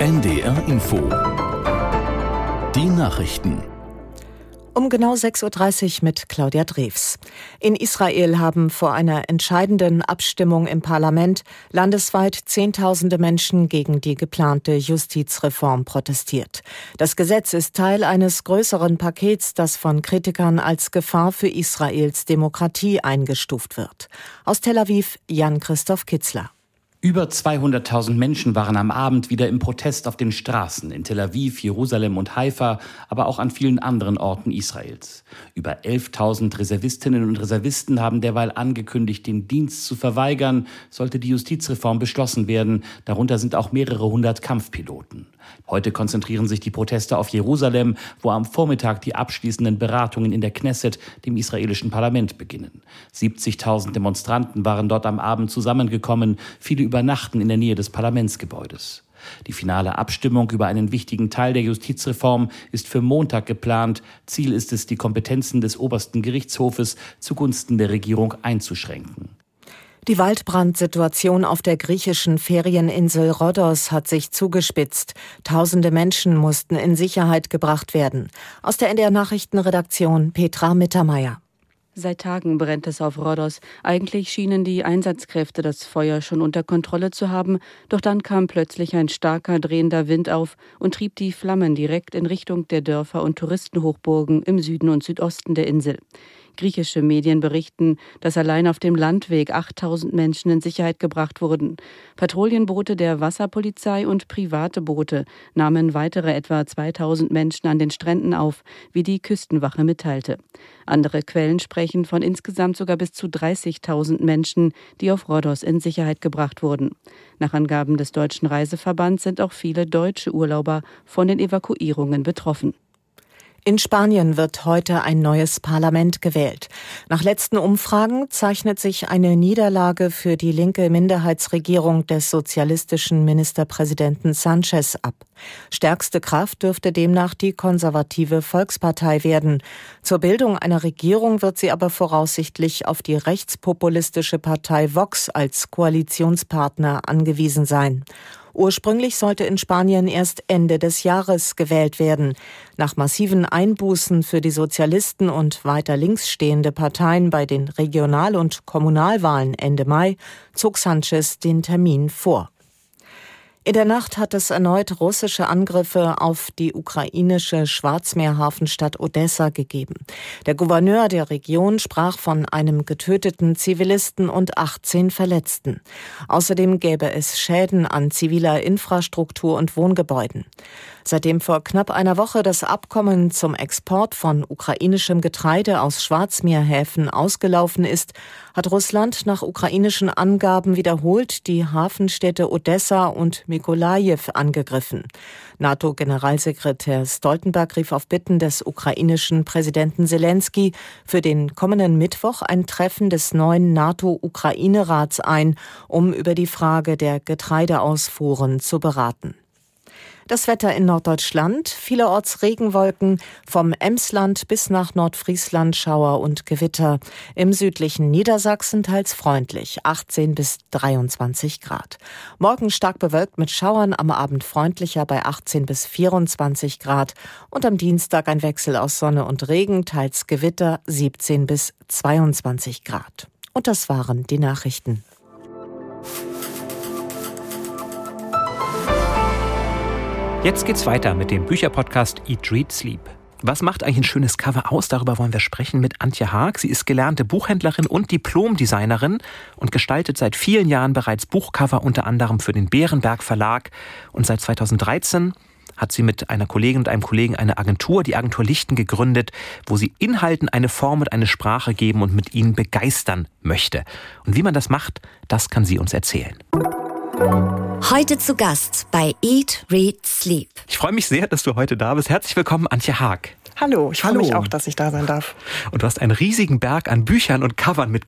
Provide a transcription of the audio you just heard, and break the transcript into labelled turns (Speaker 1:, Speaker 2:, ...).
Speaker 1: NDR Info. Die Nachrichten.
Speaker 2: Um genau 6.30 Uhr mit Claudia Drews. In Israel haben vor einer entscheidenden Abstimmung im Parlament landesweit Zehntausende Menschen gegen die geplante Justizreform protestiert. Das Gesetz ist Teil eines größeren Pakets, das von Kritikern als Gefahr für Israels Demokratie eingestuft wird. Aus Tel Aviv Jan Christoph Kitzler.
Speaker 3: Über 200.000 Menschen waren am Abend wieder im Protest auf den Straßen in Tel Aviv, Jerusalem und Haifa, aber auch an vielen anderen Orten Israels. Über 11.000 Reservistinnen und Reservisten haben derweil angekündigt, den Dienst zu verweigern, sollte die Justizreform beschlossen werden. Darunter sind auch mehrere hundert Kampfpiloten. Heute konzentrieren sich die Proteste auf Jerusalem, wo am Vormittag die abschließenden Beratungen in der Knesset, dem israelischen Parlament, beginnen. 70.000 Demonstranten waren dort am Abend zusammengekommen. Viele übernachten in der Nähe des Parlamentsgebäudes. Die finale Abstimmung über einen wichtigen Teil der Justizreform ist für Montag geplant. Ziel ist es, die Kompetenzen des obersten Gerichtshofes zugunsten der Regierung einzuschränken.
Speaker 2: Die Waldbrandsituation auf der griechischen Ferieninsel Rhodos hat sich zugespitzt. Tausende Menschen mussten in Sicherheit gebracht werden. Aus der NDR Nachrichtenredaktion Petra Mittermeier.
Speaker 4: Seit Tagen brennt es auf Rhodos. Eigentlich schienen die Einsatzkräfte das Feuer schon unter Kontrolle zu haben, doch dann kam plötzlich ein starker drehender Wind auf und trieb die Flammen direkt in Richtung der Dörfer und Touristenhochburgen im Süden und Südosten der Insel. Griechische Medien berichten, dass allein auf dem Landweg 8000 Menschen in Sicherheit gebracht wurden. Patrouillenboote der Wasserpolizei und private Boote nahmen weitere etwa 2000 Menschen an den Stränden auf, wie die Küstenwache mitteilte. Andere Quellen sprechen von insgesamt sogar bis zu 30.000 Menschen, die auf Rhodos in Sicherheit gebracht wurden. Nach Angaben des Deutschen Reiseverbands sind auch viele deutsche Urlauber von den Evakuierungen betroffen.
Speaker 2: In Spanien wird heute ein neues Parlament gewählt. Nach letzten Umfragen zeichnet sich eine Niederlage für die linke Minderheitsregierung des sozialistischen Ministerpräsidenten Sanchez ab. Stärkste Kraft dürfte demnach die konservative Volkspartei werden. Zur Bildung einer Regierung wird sie aber voraussichtlich auf die rechtspopulistische Partei Vox als Koalitionspartner angewiesen sein. Ursprünglich sollte in Spanien erst Ende des Jahres gewählt werden. Nach massiven Einbußen für die Sozialisten und weiter links stehende Parteien bei den Regional- und Kommunalwahlen Ende Mai zog Sanchez den Termin vor. In der Nacht hat es erneut russische Angriffe auf die ukrainische Schwarzmeerhafenstadt Odessa gegeben. Der Gouverneur der Region sprach von einem getöteten Zivilisten und 18 Verletzten. Außerdem gäbe es Schäden an ziviler Infrastruktur und Wohngebäuden. Seitdem vor knapp einer Woche das Abkommen zum Export von ukrainischem Getreide aus Schwarzmeerhäfen ausgelaufen ist, hat Russland nach ukrainischen Angaben wiederholt die Hafenstädte Odessa und Mikolajew angegriffen. NATO-Generalsekretär Stoltenberg rief auf Bitten des ukrainischen Präsidenten Zelensky für den kommenden Mittwoch ein Treffen des neuen NATO-Ukraine-Rats ein, um über die Frage der Getreideausfuhren zu beraten. Das Wetter in Norddeutschland, vielerorts Regenwolken, vom Emsland bis nach Nordfriesland Schauer und Gewitter. Im südlichen Niedersachsen teils freundlich, 18 bis 23 Grad. Morgen stark bewölkt mit Schauern, am Abend freundlicher bei 18 bis 24 Grad. Und am Dienstag ein Wechsel aus Sonne und Regen, teils Gewitter, 17 bis 22 Grad. Und das waren die Nachrichten.
Speaker 5: Jetzt geht's weiter mit dem Bücherpodcast Eat, Read, Sleep. Was macht eigentlich ein schönes Cover aus? Darüber wollen wir sprechen mit Antje Haag. Sie ist gelernte Buchhändlerin und Diplomdesignerin und gestaltet seit vielen Jahren bereits Buchcover unter anderem für den Bärenberg Verlag. Und seit 2013 hat sie mit einer Kollegin und einem Kollegen eine Agentur, die Agentur Lichten, gegründet, wo sie Inhalten eine Form und eine Sprache geben und mit ihnen begeistern möchte. Und wie man das macht, das kann sie uns erzählen.
Speaker 6: Heute zu Gast bei Eat, Read, Sleep.
Speaker 5: Ich freue mich sehr, dass du heute da bist. Herzlich willkommen, Antje Haag.
Speaker 7: Hallo, ich freue mich auch, dass ich da sein darf.
Speaker 5: Und du hast einen riesigen Berg an Büchern und Covern mit